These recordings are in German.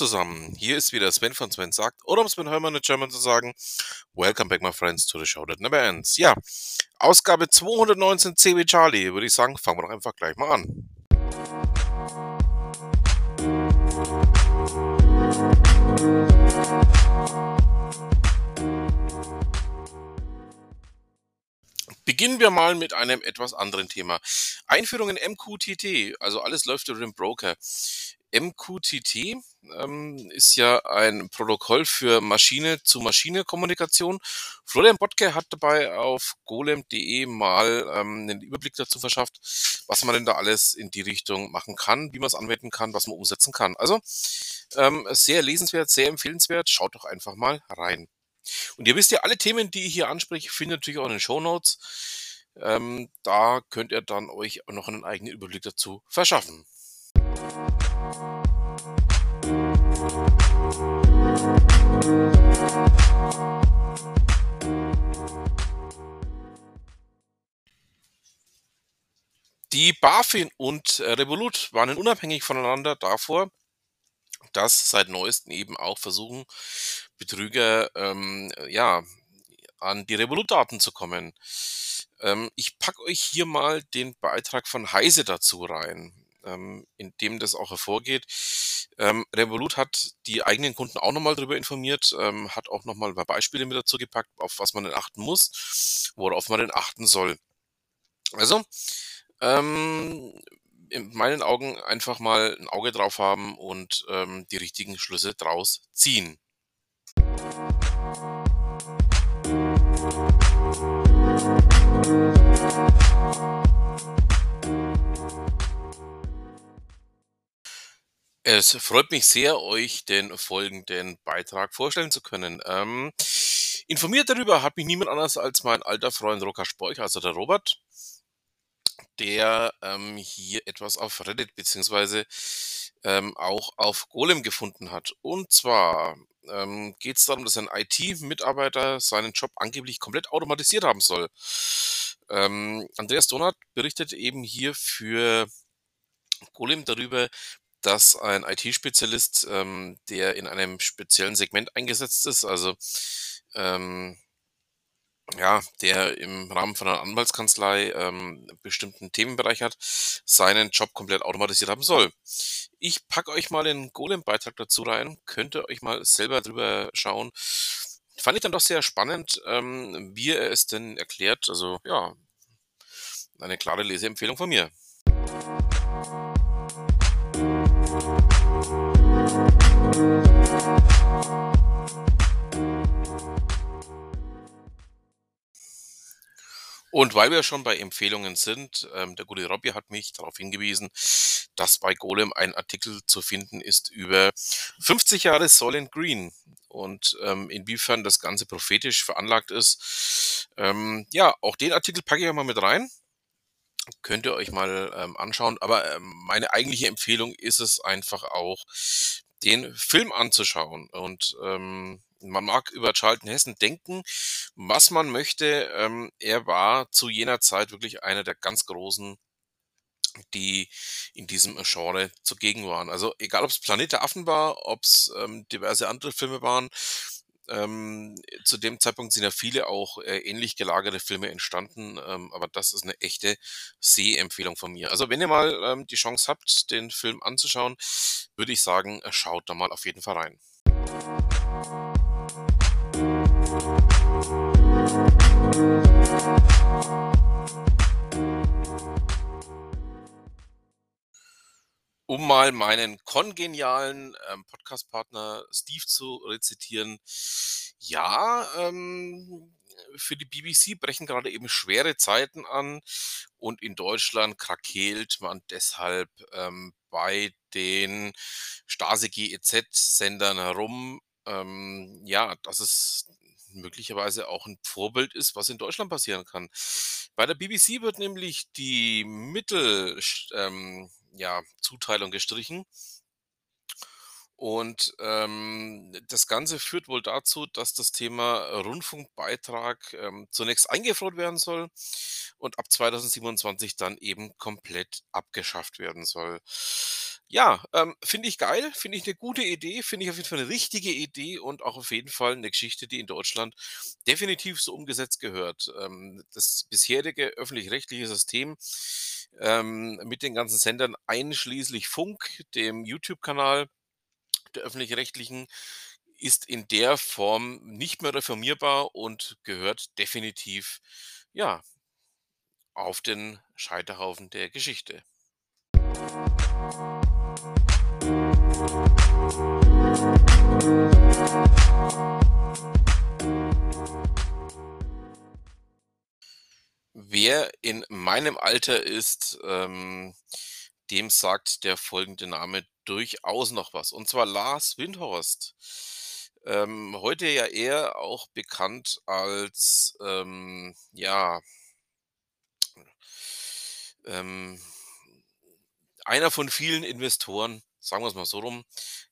zusammen, hier ist wieder Sven von Sven sagt, oder um Sven Hörmann in German zu sagen, Welcome back my friends to the show that never ends. Ja, Ausgabe 219 CW Charlie, würde ich sagen, fangen wir doch einfach gleich mal an. Beginnen wir mal mit einem etwas anderen Thema. Einführung in MQTT, also alles läuft über den Broker. MQTT ähm, ist ja ein Protokoll für Maschine-zu-Maschine-Kommunikation. Florian Bottke hat dabei auf golem.de mal ähm, einen Überblick dazu verschafft, was man denn da alles in die Richtung machen kann, wie man es anwenden kann, was man umsetzen kann. Also ähm, sehr lesenswert, sehr empfehlenswert. Schaut doch einfach mal rein. Und ihr wisst ja, alle Themen, die ich hier anspreche, findet ihr natürlich auch in den Show Notes. Ähm, da könnt ihr dann euch noch einen eigenen Überblick dazu verschaffen. Die BaFin und äh, Revolut warnen unabhängig voneinander davor, dass seit neuestem eben auch versuchen, Betrüger ähm, ja, an die Revolut-Daten zu kommen. Ähm, ich packe euch hier mal den Beitrag von Heise dazu rein, ähm, in dem das auch hervorgeht. Ähm, Revolut hat die eigenen Kunden auch nochmal darüber informiert, ähm, hat auch nochmal ein paar Beispiele mit dazu gepackt, auf was man denn achten muss, worauf man denn achten soll. Also, ähm, in meinen Augen einfach mal ein Auge drauf haben und ähm, die richtigen Schlüsse draus ziehen. Es freut mich sehr, euch den folgenden Beitrag vorstellen zu können. Ähm, informiert darüber hat mich niemand anders als mein alter Freund Roka Spoich, also der Robert, der ähm, hier etwas auf Reddit beziehungsweise ähm, auch auf Golem gefunden hat. Und zwar ähm, geht es darum, dass ein IT-Mitarbeiter seinen Job angeblich komplett automatisiert haben soll. Ähm, Andreas Donat berichtet eben hier für Golem darüber, dass ein IT-Spezialist, ähm, der in einem speziellen Segment eingesetzt ist, also ähm, ja, der im Rahmen von einer Anwaltskanzlei ähm, bestimmten Themenbereich hat, seinen Job komplett automatisiert haben soll. Ich packe euch mal den Golem-Beitrag dazu rein, könnt ihr euch mal selber drüber schauen. Fand ich dann doch sehr spannend, ähm, wie er es denn erklärt. Also ja, eine klare Leseempfehlung von mir. Und weil wir schon bei Empfehlungen sind, ähm, der gute Robby hat mich darauf hingewiesen, dass bei Golem ein Artikel zu finden ist über 50 Jahre Soylent Green und ähm, inwiefern das Ganze prophetisch veranlagt ist. Ähm, ja, auch den Artikel packe ich mal mit rein. Könnt ihr euch mal ähm, anschauen. Aber ähm, meine eigentliche Empfehlung ist es einfach auch, den Film anzuschauen. Und ähm, man mag über Charlton Hessen denken, was man möchte. Ähm, er war zu jener Zeit wirklich einer der ganz großen, die in diesem Genre zugegen waren. Also egal, ob es Planet der Affen war, ob es ähm, diverse andere Filme waren. Ähm, zu dem Zeitpunkt sind ja viele auch äh, ähnlich gelagerte Filme entstanden, ähm, aber das ist eine echte Sehempfehlung von mir. Also wenn ihr mal ähm, die Chance habt, den Film anzuschauen, würde ich sagen, schaut da mal auf jeden Fall rein. Um mal meinen kongenialen ähm, Podcast-Partner Steve zu rezitieren. Ja, ähm, für die BBC brechen gerade eben schwere Zeiten an und in Deutschland krakeelt man deshalb ähm, bei den Stasi GEZ-Sendern herum. Ähm, ja, dass es möglicherweise auch ein Vorbild ist, was in Deutschland passieren kann. Bei der BBC wird nämlich die Mittel, ähm, ja, gestrichen. Und ähm, das Ganze führt wohl dazu, dass das Thema Rundfunkbeitrag ähm, zunächst eingefroren werden soll und ab 2027 dann eben komplett abgeschafft werden soll. Ja, ähm, finde ich geil, finde ich 'ne gute Idee, finde ich auf jeden Fall 'ne richtige Idee und auch auf jeden Fall 'ne Geschichte, die in Deutschland definitiv so umgesetzt gehört. Ähm, das bisherige öffentlich-rechtliche System, ähm, mit den ganzen Sendern einschließlich Funk, dem YouTube-Kanal der Öffentlich-Rechtlichen, ist in der Form nicht mehr reformierbar und gehört definitiv, ja auf den Scheiterhaufen der Geschichte. Wer in meinem Alter ist, ähm, dem sagt der folgende Name durchaus noch was, und zwar Lars Windhorst. Ähm, heute ja eher auch bekannt als, ähm, ja ähm, einer von vielen Investoren, sagen wir's mal so rum,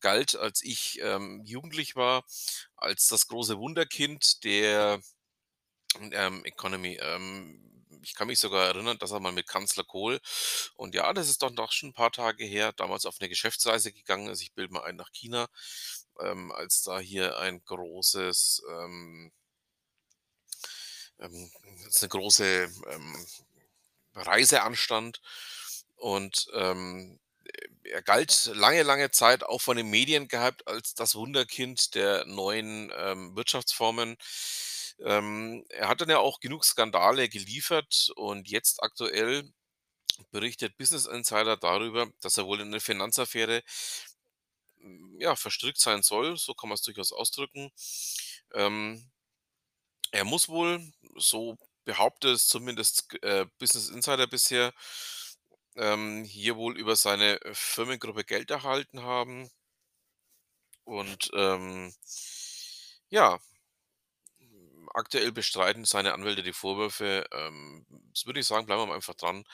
galt, als ich, ähm, jugendlich war, als das große Wunderkind der, ähm, Economy. Ähm, ich kann mich sogar erinnern, dass er mal mit Kanzler Kohl und ja, das ist doch schon 'n paar Tage her, damals auf 'ne Geschäftsreise gegangen ist. Ich bilde mal ein nach China, ähm, als da hier ein großes, ähm ähm, jetzt 'ne große, ähm, Reise anstand und, ähm, er galt lange, lange Zeit auch von den Medien gehypt als das Wunderkind der neuen, ähm, Wirtschaftsformen. Ähm, er hat dann ja auch genug Skandale geliefert und jetzt aktuell berichtet Business Insider darüber, dass er wohl in 'ne Finanzaffäre hm, ja, verstrickt sein soll, so kann man's durchaus ausdrücken. Ähm er muss wohl, so behauptet es zumindest äh, Business Insider bisher, ähm, hier wohl über seine Firmengruppe Geld erhalten haben. Und, ähm, ja aktuell bestreiten seine Anwälte die Vorwürfe. Ähm, jetzt würde ich sagen, bleiben wir mal einfach dran.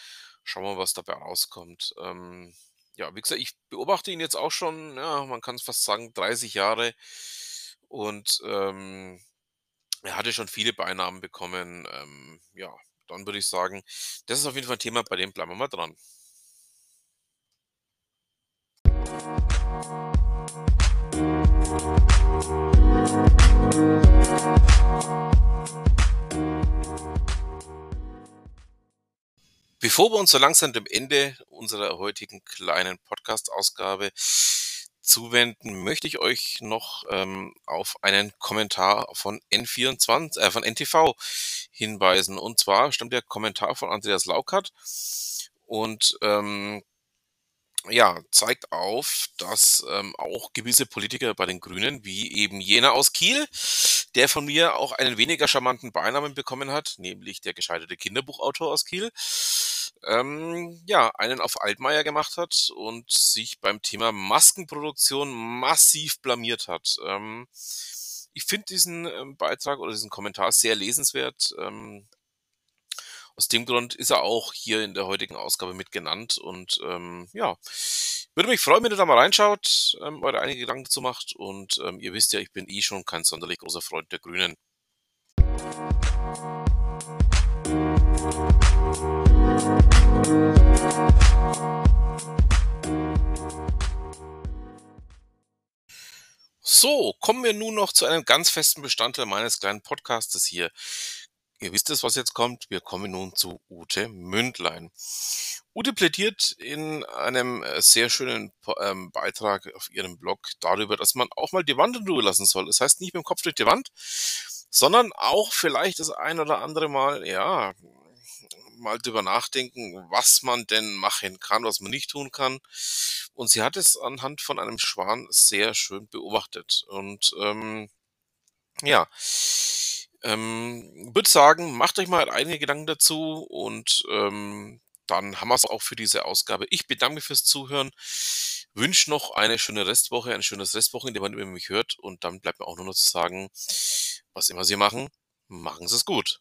Schauen wir, was dabei rauskommt. Ähm, ja, wie gesagt, ich beobachte ihn jetzt auch schon, ja, man kann's fast sagen, 30 Jahre und, ähm, er hatte schon viele Beinamen bekommen. Ähm, ja, dann würde ich sagen, das ist auf jeden Fall 'n Thema, bei dem bleiben wir mal dran. Bevor wir uns so langsam dem Ende unserer heutigen kleinen Podcast-Ausgabe zuwenden, möchte ich euch noch, ähm, auf einen Kommentar von N24 äh, von NTV hinweisen. Und zwar stammt der Kommentar von Andreas Laukert und, ähm, ja, zeigt auf, dass, ähm, auch gewisse Politiker bei den Grünen, wie eben jener aus Kiel, der von mir auch einen weniger charmanten Beinamen bekommen hat, nämlich der gescheiterte Kinderbuchautor aus Kiel, ähm, ja, einen auf Altmaier gemacht hat und sich beim Thema Maskenproduktion massiv blamiert hat. Ähm, ich finde diesen, ähm, Beitrag oder diesen Kommentar sehr lesenswert. Ähm aus dem Grund ist er auch hier in der heutigen Ausgabe mit genannt und, ähm, ja, würde mich freuen, wenn ihr da mal reinschaut, ähm, eure eigenen Gedanken dazu macht und, ähm, ihr wisst ja, ich bin eh schon kein sonderlich großer Freund der Grünen. So, kommen wir nun noch zu einem ganz festen Bestandteil meines kleinen Podcastes hier. Ihr wisst es, was jetzt kommt. Wir kommen nun zu Ute Mündlein. Ute plädiert in einem, äh, sehr schönen ähm, Beitrag auf ihrem Blog darüber, dass man auch mal die Wand in Ruhe lassen soll. Das heißt nicht mit'm Kopf durch die Wand, sondern auch vielleicht das ein oder andere Mal, ja, mal drüber nachdenken, was man denn machen kann, was man nicht tun kann. Und sie hat es anhand von einem Schwan sehr schön beobachtet. Und, ähm, ja, ähm, würde sagen, macht euch mal eigene Gedanken dazu und, ähm, dann haben wir's auch für diese Ausgabe. Ich bedanke mich fürs Zuhören, wünsche noch eine schöne Restwoche, ein schönes Restwochenende, wann ihr mich hört. Und dann bleibt mir auch nur noch zu sagen: „Was immer Sie machen, machen Sie's gut.“